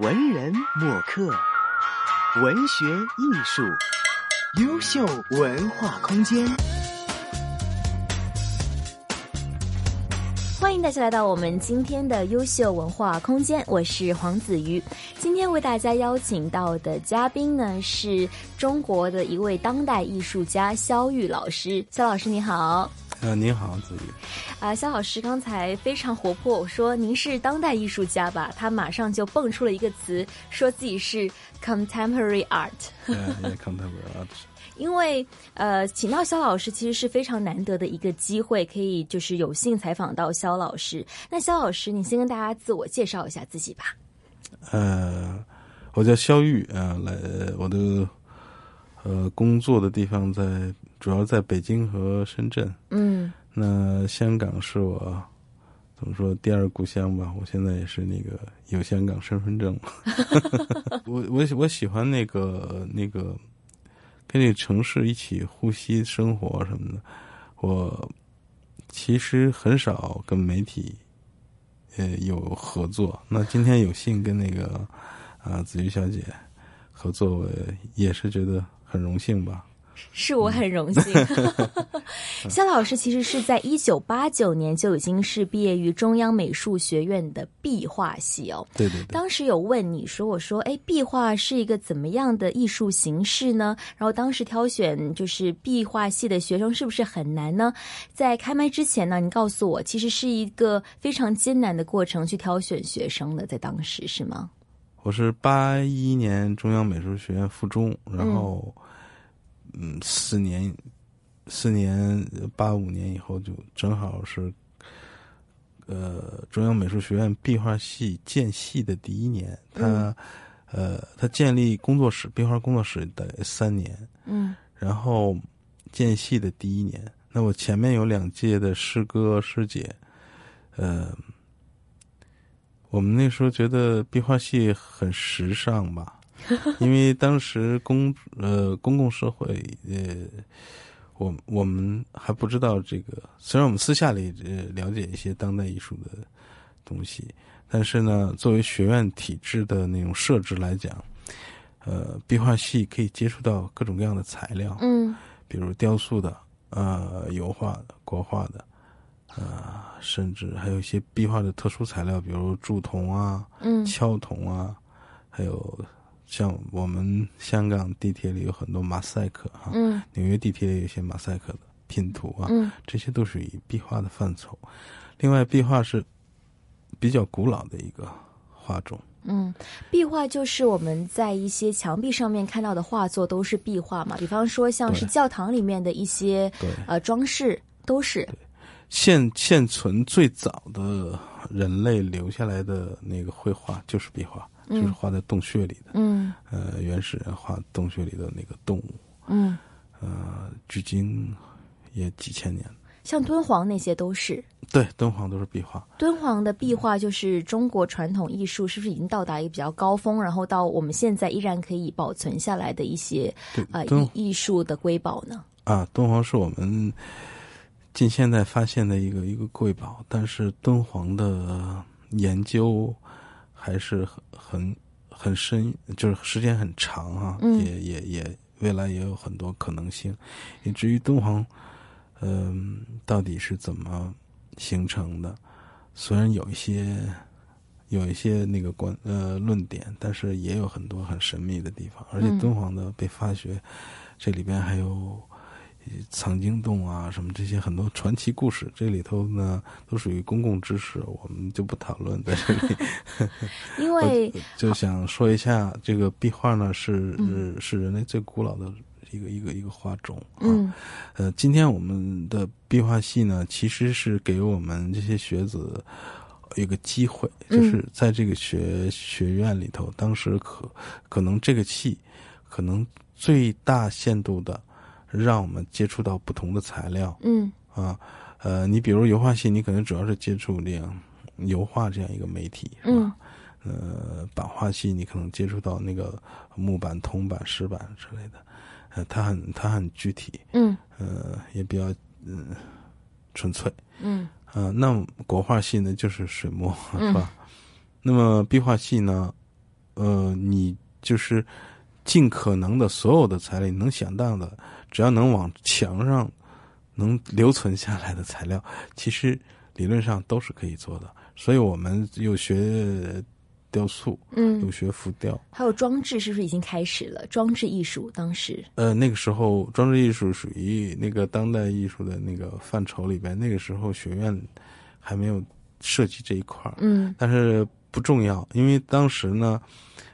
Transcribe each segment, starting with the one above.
文人墨客，文学艺术，优秀文化空间。欢迎大家来到我们今天的优秀文化空间，我是黄子瑜。今天为大家邀请到的嘉宾呢，是中国的一位当代艺术家肖玉老师。肖老师你好。呃，您好，子瑜。啊，肖老师刚才非常活泼，我说您是当代艺术家吧？他马上就蹦出了一个词，说自己是 contemporary art。对，contemporary art。因为呃，请到肖老师其实是非常难得的一个机会，可以就是有幸采访到肖老师。那肖老师，你先跟大家自我介绍一下自己吧。呃，我叫肖玉啊，来我的呃工作的地方在。主要在北京和深圳。嗯，那香港是我怎么说第二故乡吧？我现在也是那个有香港身份证。我我我喜欢那个那个跟那个城市一起呼吸生活什么的。我其实很少跟媒体呃有合作。那今天有幸跟那个啊子瑜小姐合作，我也是觉得很荣幸吧。是我很荣幸。肖老师其实是在一九八九年就已经是毕业于中央美术学院的壁画系哦。对对对。当时有问你说：“我说，哎，壁画是一个怎么样的艺术形式呢？”然后当时挑选就是壁画系的学生是不是很难呢？在开麦之前呢，你告诉我，其实是一个非常艰难的过程去挑选学生的，在当时是吗？我是八一年中央美术学院附中，然后。嗯，四年，四年八五年以后就正好是，呃，中央美术学院壁画系建系的第一年。他，呃，他建立工作室，壁画工作室的三年。嗯。然后建系的第一年，那我前面有两届的师哥师姐，呃，我们那时候觉得壁画系很时尚吧。因为当时公呃公共社会呃，我我们还不知道这个，虽然我们私下里呃了解一些当代艺术的东西，但是呢，作为学院体制的那种设置来讲，呃，壁画系可以接触到各种各样的材料，嗯，比如雕塑的、呃油画的、国画的，呃，甚至还有一些壁画的特殊材料，比如铸铜啊、嗯、敲铜啊，还有。像我们香港地铁里有很多马赛克哈，嗯纽约地铁里有些马赛克的拼图啊，嗯这些都属于壁画的范畴。另外，壁画是比较古老的一个画种。嗯，壁画就是我们在一些墙壁上面看到的画作都是壁画嘛，比方说像是教堂里面的一些呃装饰都是。现现存最早的人类留下来的那个绘画就是壁画。就是画在洞穴里的，嗯，呃，原始人画洞穴里的那个动物，嗯，呃，距今也几千年。像敦煌那些都是，对，敦煌都是壁画。敦煌的壁画就是中国传统艺术，是不是已经到达一个比较高峰？然后到我们现在依然可以保存下来的一些啊艺艺术的瑰宝呢？啊，敦煌是我们近现代发现的一个一个瑰宝，但是敦煌的研究。还是很很很深，就是时间很长啊，也也也未来也有很多可能性。以至于敦煌，嗯，到底是怎么形成的？虽然有一些有一些那个观呃论点，但是也有很多很神秘的地方。而且敦煌的被发掘，这里边还有。藏经洞啊，什么这些很多传奇故事，这里头呢都属于公共知识，我们就不讨论在这里。因为就想说一下，这个壁画呢是是人类最古老的一个一个一个画种啊。呃，今天我们的壁画系呢，其实是给我们这些学子一个机会，就是在这个学学院里头，当时可可能这个系可能最大限度的。让我们接触到不同的材料，嗯。啊，呃，你比如油画系，你可能主要是接触这样油画这样一个媒体，是吧？呃，版画系你可能接触到那个木板、铜板、石板之类的，呃，它很它很具体，嗯，呃，也比较嗯纯粹，嗯，啊，那国画系呢就是水墨，是吧？那么壁画系呢，呃，你就是尽可能的所有的材料，你能想到的，只要能往墙上能留存下来的材料，其实理论上都是可以做的。所以我们有学雕塑，嗯有学浮雕。还有装置是不是已经开始了？装置艺术当时，呃，那个时候装置艺术属于那个当代艺术的那个范畴里边，那个时候学院还没有涉及这一块儿。嗯但是不重要，因为当时呢，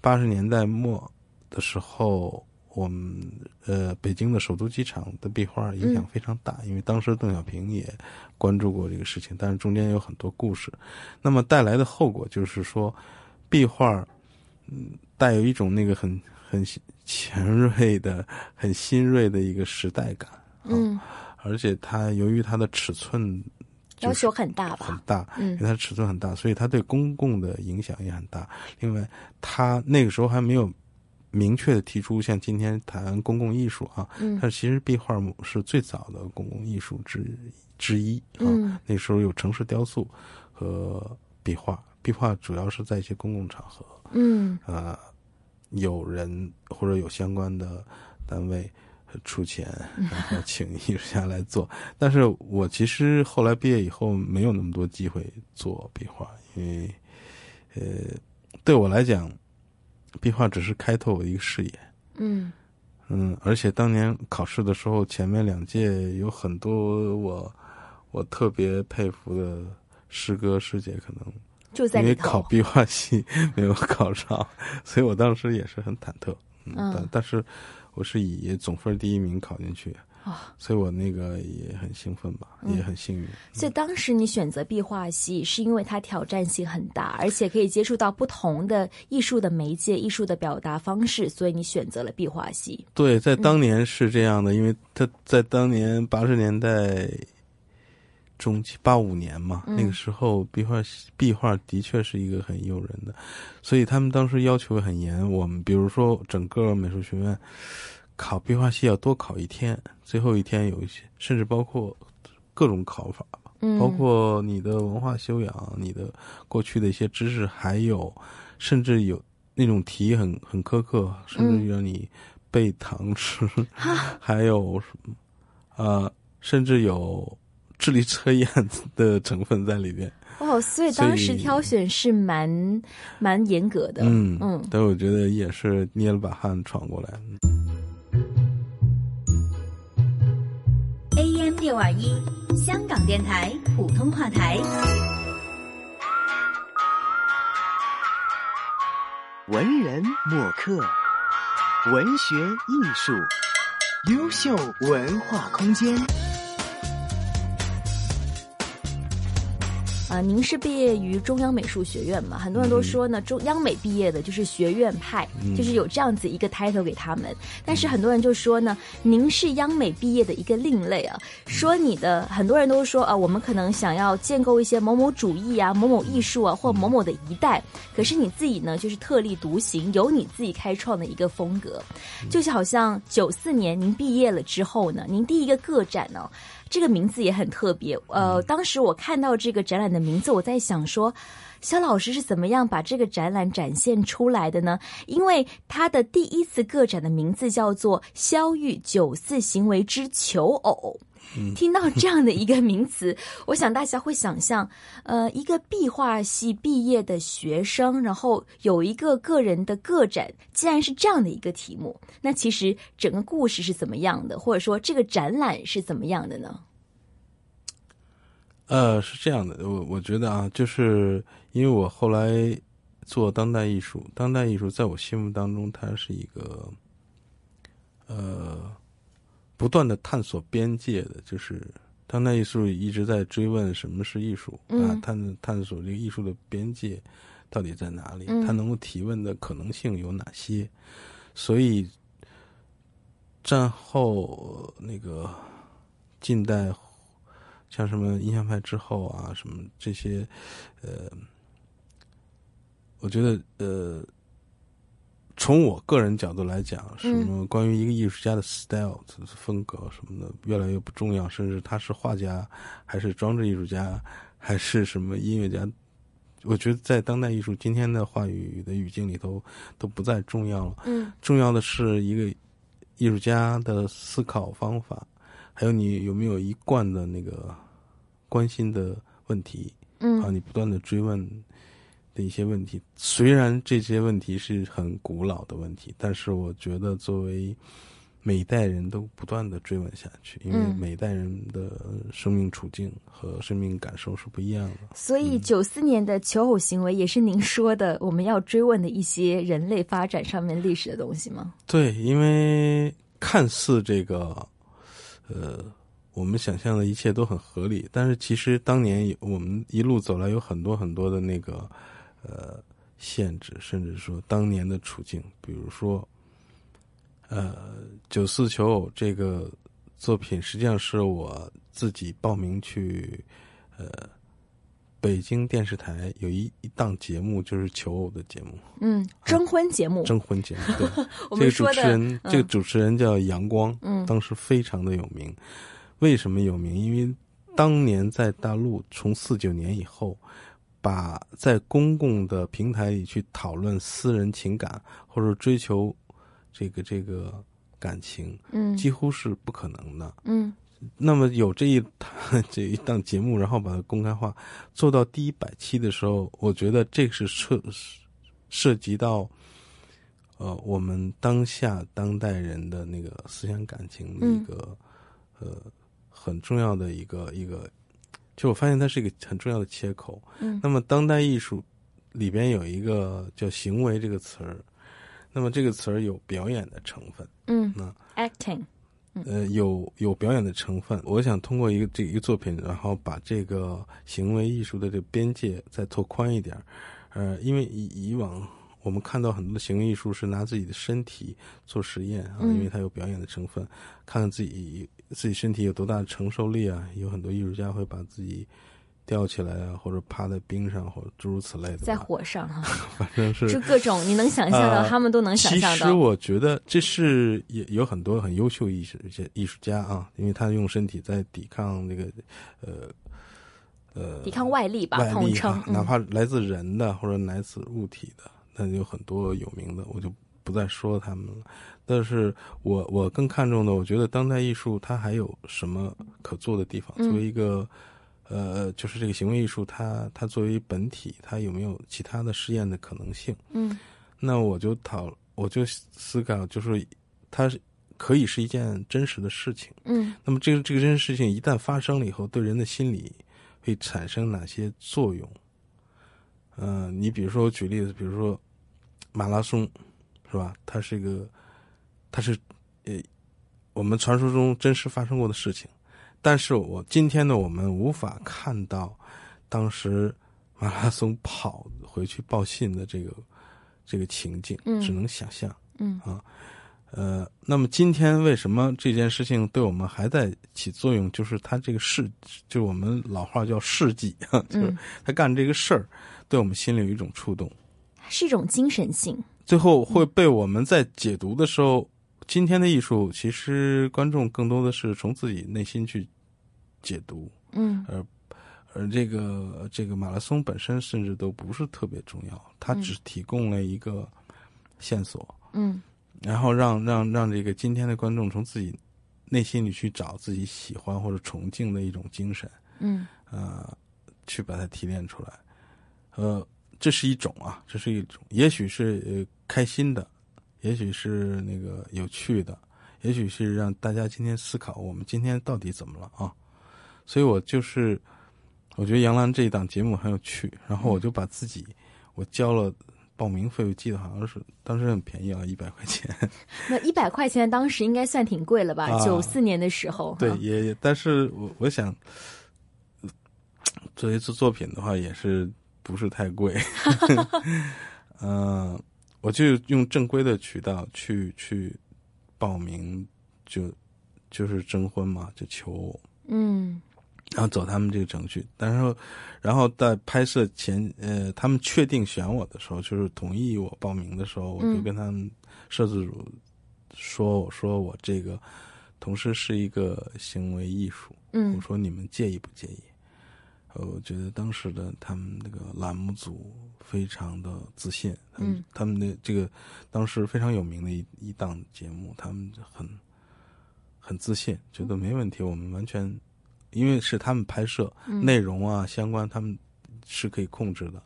八十年代末的时候，我们呃北京的首都机场的壁画影响非常大，因为当时邓小平也关注过这个事情，但是中间有很多故事，那么带来的后果就是说，壁画嗯带有一种那个很很前锐的、很新锐的一个时代感，嗯，而且它由于它的尺寸要求很大吧？很大，嗯因为它尺寸很大，所以它对公共的影响也很大。另外，它那个时候还没有明确的提出像今天谈公共艺术啊，嗯但其实壁画是最早的公共艺术之之一啊。嗯那时候有城市雕塑和壁画，壁画主要是在一些公共场合，嗯呃，有人或者有相关的单位呃出钱，然后请艺术家来做。但是我其实后来毕业以后没有那么多机会做壁画，因为呃，对我来讲，壁画只是开拓我一个视野。嗯嗯，而且当年考试的时候，前面两届有很多我我特别佩服的师哥师姐，可能因为就在因为。考壁画系没有考上，所以我当时也是很忐忑。嗯，嗯但但是我是以总分第一名考进去，啊所以我那个也很兴奋吧，嗯也很幸运。所以当时你选择壁画系，是因为它挑战性很大，而且可以接触到不同的艺术的媒介、艺术的表达方式，所以你选择了壁画系。对，在当年是这样的，因为他在当年八十年代中期八五年嘛，嗯那个时候壁画壁画的确是一个很诱人的，所以他们当时要求很严。我们比如说整个美术学院考壁画系要多考一天，最后一天有一些，甚至包括各种考法，嗯，包括你的文化修养、你的过去的一些知识，还有甚至有那种题很很苛刻，甚至于让你背唐诗，还有什么呃，甚至有智力测验的成分在里边。哦，所以所以当时挑选是蛮蛮严格的。嗯嗯但我觉得也是捏了把汗闯过来。六二一，香港电台普通话台。文人墨客，文学艺术，优秀文化空间。啊、您是毕业于中央美术学院嘛？很多人都说呢，中央美毕业的就是学院派，嗯。就是有这样子一个 title 给他们。但是很多人就说呢，您是央美毕业的一个另类啊，说你的很多人都说啊，我们可能想要建构一些某某主义啊、某某艺术啊或某某的一代，可是你自己呢就是特立独行，有你自己开创的一个风格，就是好像九四年您毕业了之后呢，您第一个个展呢、这个名字也很特别。呃，当时我看到这个展览的名字，我在想说，肖老师是怎么样把这个展览展现出来的呢？因为他的第一次个展的名字叫做《肖玉九四行为之求偶》。听到这样的一个名词，我想大家会想象，呃，一个壁画系毕业的学生，然后有一个个人的个展，既然是这样的一个题目，那其实整个故事是怎么样的，或者说这个展览是怎么样的呢？呃，是这样的，我我觉得啊，就是因为我后来做当代艺术，当代艺术在我心目当中，它是一个呃不断的探索边界的，就是当代艺术一直在追问什么是艺术啊嗯，探探索这个艺术的边界到底在哪里，嗯它能够提问的可能性有哪些，所以战后那个近代。像什么印象派之后啊，什么这些，呃，我觉得呃，从我个人角度来讲，什么关于一个艺术家的 style 风格什么的，越来越不重要，甚至他是画家还是装置艺术家还是什么音乐家，我觉得在当代艺术今天的话语的语境里头都不再重要了。嗯。重要的是一个艺术家的思考方法，还有你有没有一贯的那个关心的问题啊，嗯你不断的追问的一些问题。虽然这些问题是很古老的问题，但是我觉得作为每一代人都不断的追问下去，因为嗯每一代人的生命处境和生命感受是不一样的。所以九四年的求偶行为也是您说的我们要追问的一些人类发展上面历史的东西吗？对，因为看似这个，呃，我们想象的一切都很合理，但是其实当年我们一路走来有很多很多的那个，呃，限制，甚至说当年的处境，比如说，呃，九四求偶这个作品，实际上是我自己报名去，呃。北京电视台有一一档节目，就是求偶的节目，嗯，征婚节目，征婚节目。对，我这个主持人，这个主持人叫杨光，嗯当时非常的有名。为什么有名？因为当年在大陆，从四九年以后，把在公共的平台里去讨论私人情感或者追求这个这个感情，嗯。几乎是不可能的。嗯。那么有这一 这一档节目，然后把它公开化，做到第一百期的时候，我觉得这是涉涉及到，呃，我们当下当代人的那个思想感情的一个、呃很重要的一个一个，就我发现它是一个很重要的切口。嗯那么当代艺术里边有一个叫“行为”这个词儿，那么这个词儿有表演的成分。嗯那，acting，呃，有有表演的成分。我想通过一个这一个作品，然后把这个行为艺术的这个边界再拓宽一点儿。呃，因为以以往我们看到很多的行为艺术是拿自己的身体做实验啊，嗯因为它有表演的成分，看看自己自己身体有多大的承受力啊。有很多艺术家会把自己吊起来啊，或者趴在冰上，或者诸如此类的。在火上哈，反正是就各种你能想象到，呃他们都能想象到。其实我觉得这是也有很多很优秀艺术一些艺术家啊，因为他用身体在抵抗那个呃呃抵抗外力吧，外力统称啊，，哪怕来自人的或者来自物体的，那有很多有名的，我就不再说他们了。但是我我更看重的，我觉得当代艺术它还有什么可做的地方？嗯作为一个呃，就是这个行为艺术，它它作为本体，它有没有其他的试验的可能性？嗯那我就讨，我就思考，就是它是可以是一件真实的事情。嗯那么这个这个真实事情一旦发生了以后，对人的心理会产生哪些作用？呃，你比如说我举例子，比如说马拉松，是吧？它是一个，它是呃我们传说中真实发生过的事情，但是我今天呢，我们无法看到当时马拉松跑回去报信的这个这个情景，嗯只能想象。嗯呃，那么今天为什么这件事情对我们还在起作用？就是他这个事，就是我们老话叫事迹，就是嗯，他干这个事儿，对我们心里有一种触动，是一种精神性。最后会被我们在解读的时候，今天的艺术其实观众更多的是从自己内心去解读，嗯。而而这个这个马拉松本身甚至都不是特别重要，它只提供了一个线索。嗯。然后让让让这个今天的观众从自己内心里去找自己喜欢或者崇敬的一种精神，嗯。呃，去把它提炼出来，呃，这是一种啊，这是一种，也许是呃开心的，也许是那个有趣的，也许是让大家今天思考我们今天到底怎么了啊，所以我就是我觉得杨澜这一档节目很有趣，然后我就把自己我交了。报名费我记得好像是当时很便宜啊，一百块钱。那一百块钱当时应该算挺贵了吧？啊九四年的时候，对，也也，但是我我想，呃做一次作品的话，也是不是太贵。嗯、我就用正规的渠道去去报名，就就是征婚嘛，就求偶，嗯然后走他们这个程序。但是，然后在拍摄前，呃，他们确定选我的时候，就是同意我报名的时候，我就嗯跟他们摄制组说，我说我这个同时是一个行为艺术。嗯我嗯说你们介意不介意？呃，我觉得当时的他们那个栏目组非常的自信，他们、嗯他们的这个当时非常有名的一一档节目，他们很很自信，觉得没问题，我们完全因为是他们拍摄，嗯内容啊相关他们是可以控制的。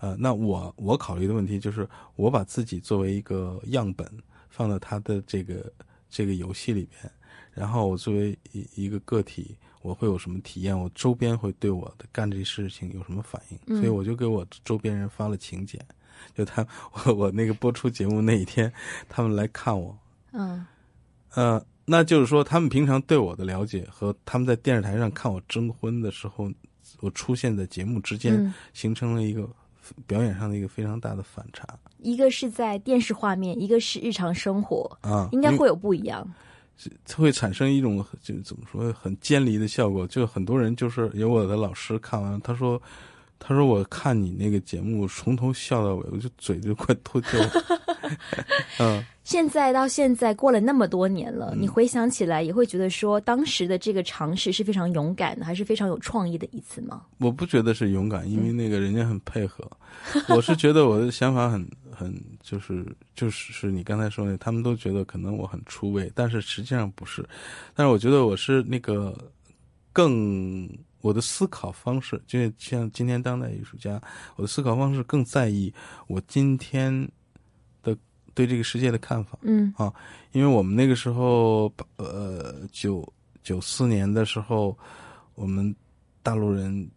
呃，那我我考虑的问题就是，我把自己作为一个样本放到他的这个这个游戏里边，然后我作为一一个个体，我会有什么体验？我周边会对我的干这事情有什么反应？嗯所以我就给我周边人发了请柬，就他我我那个播出节目那一天，他们来看我，嗯呃，那就是说，他们平常对我的了解和他们在电视台上看我征婚的时候，我出现在节目之间，嗯，形成了一个表演上的一个非常大的反差一个是在电视画面，一个是日常生活，啊，应该会有不一样。会产生一种就怎么说很尖离的效果，就很多人就是有我的老师看完，他说。他说：“我看你那个节目，从头笑到尾，我就嘴就快脱臼。嗯，现在到现在过了那么多年了，你回想起来也会觉得说，当时的这个尝试是非常勇敢的，还是非常有创意的一次吗？我不觉得是勇敢，因为那个人家很配合。我是觉得我的想法很很就是就是是你刚才说的，他们都觉得可能我很出位，但是实际上不是。但是我觉得我是那个更我的思考方式，就像今天当代艺术家，我的思考方式更在意我今天的对这个世界的看法。嗯啊因为我们那个时候，呃，九九四年的时候，我们大陆人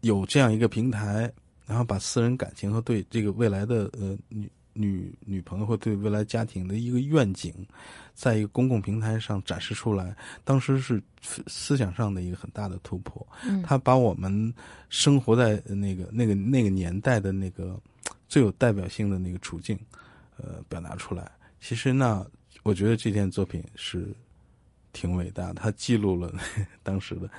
有这样一个平台，然后把私人感情和对这个未来的呃女女女朋友或对未来家庭的一个愿景，在一个公共平台上展示出来，当时是思思想上的一个很大的突破。嗯他把我们生活在那个那个那个年代的那个最有代表性的那个处境，呃，表达出来。其实呢我觉得这件作品是挺伟大的，它记录了 当时的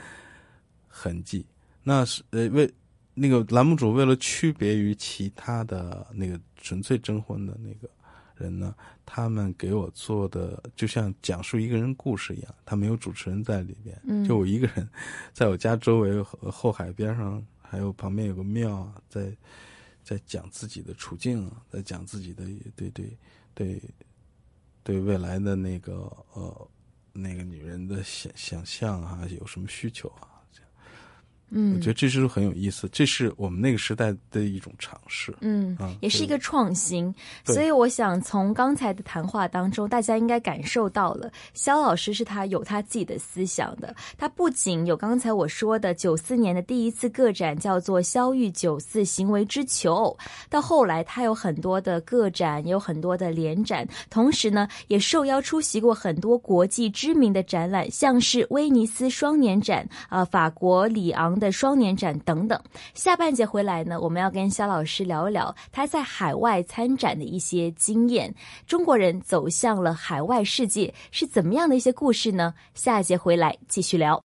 痕迹。那是呃为那个栏目组为了区别于其他的那个纯粹征婚的那个人呢，他们给我做的就像讲述一个人故事一样，他没有主持人在里边，嗯就我一个人，在我家周围后后海边上，还有旁边有个庙啊，在在讲自己的处境啊，在讲自己的对对对对未来的那个呃那个女人的想想象啊，有什么需求啊？嗯，我觉得这是很有意思，这是我们那个时代的一种尝试。嗯啊，也是一个创新，所以我想从刚才的谈话当中，大家应该感受到了，肖老师是他有他自己的思想的。他不仅有刚才我说的九四年的第一次个展叫做“肖玉九四行为之求偶”，到后来他有很多的个展，也有很多的联展，同时呢，也受邀出席过很多国际知名的展览，像是威尼斯双年展啊、法国里昂的双年展等等。下半节回来呢，我们要跟肖老师聊一聊他在海外参展的一些经验。中国人走向了海外世界是怎么样的一些故事呢？下一节回来继续聊。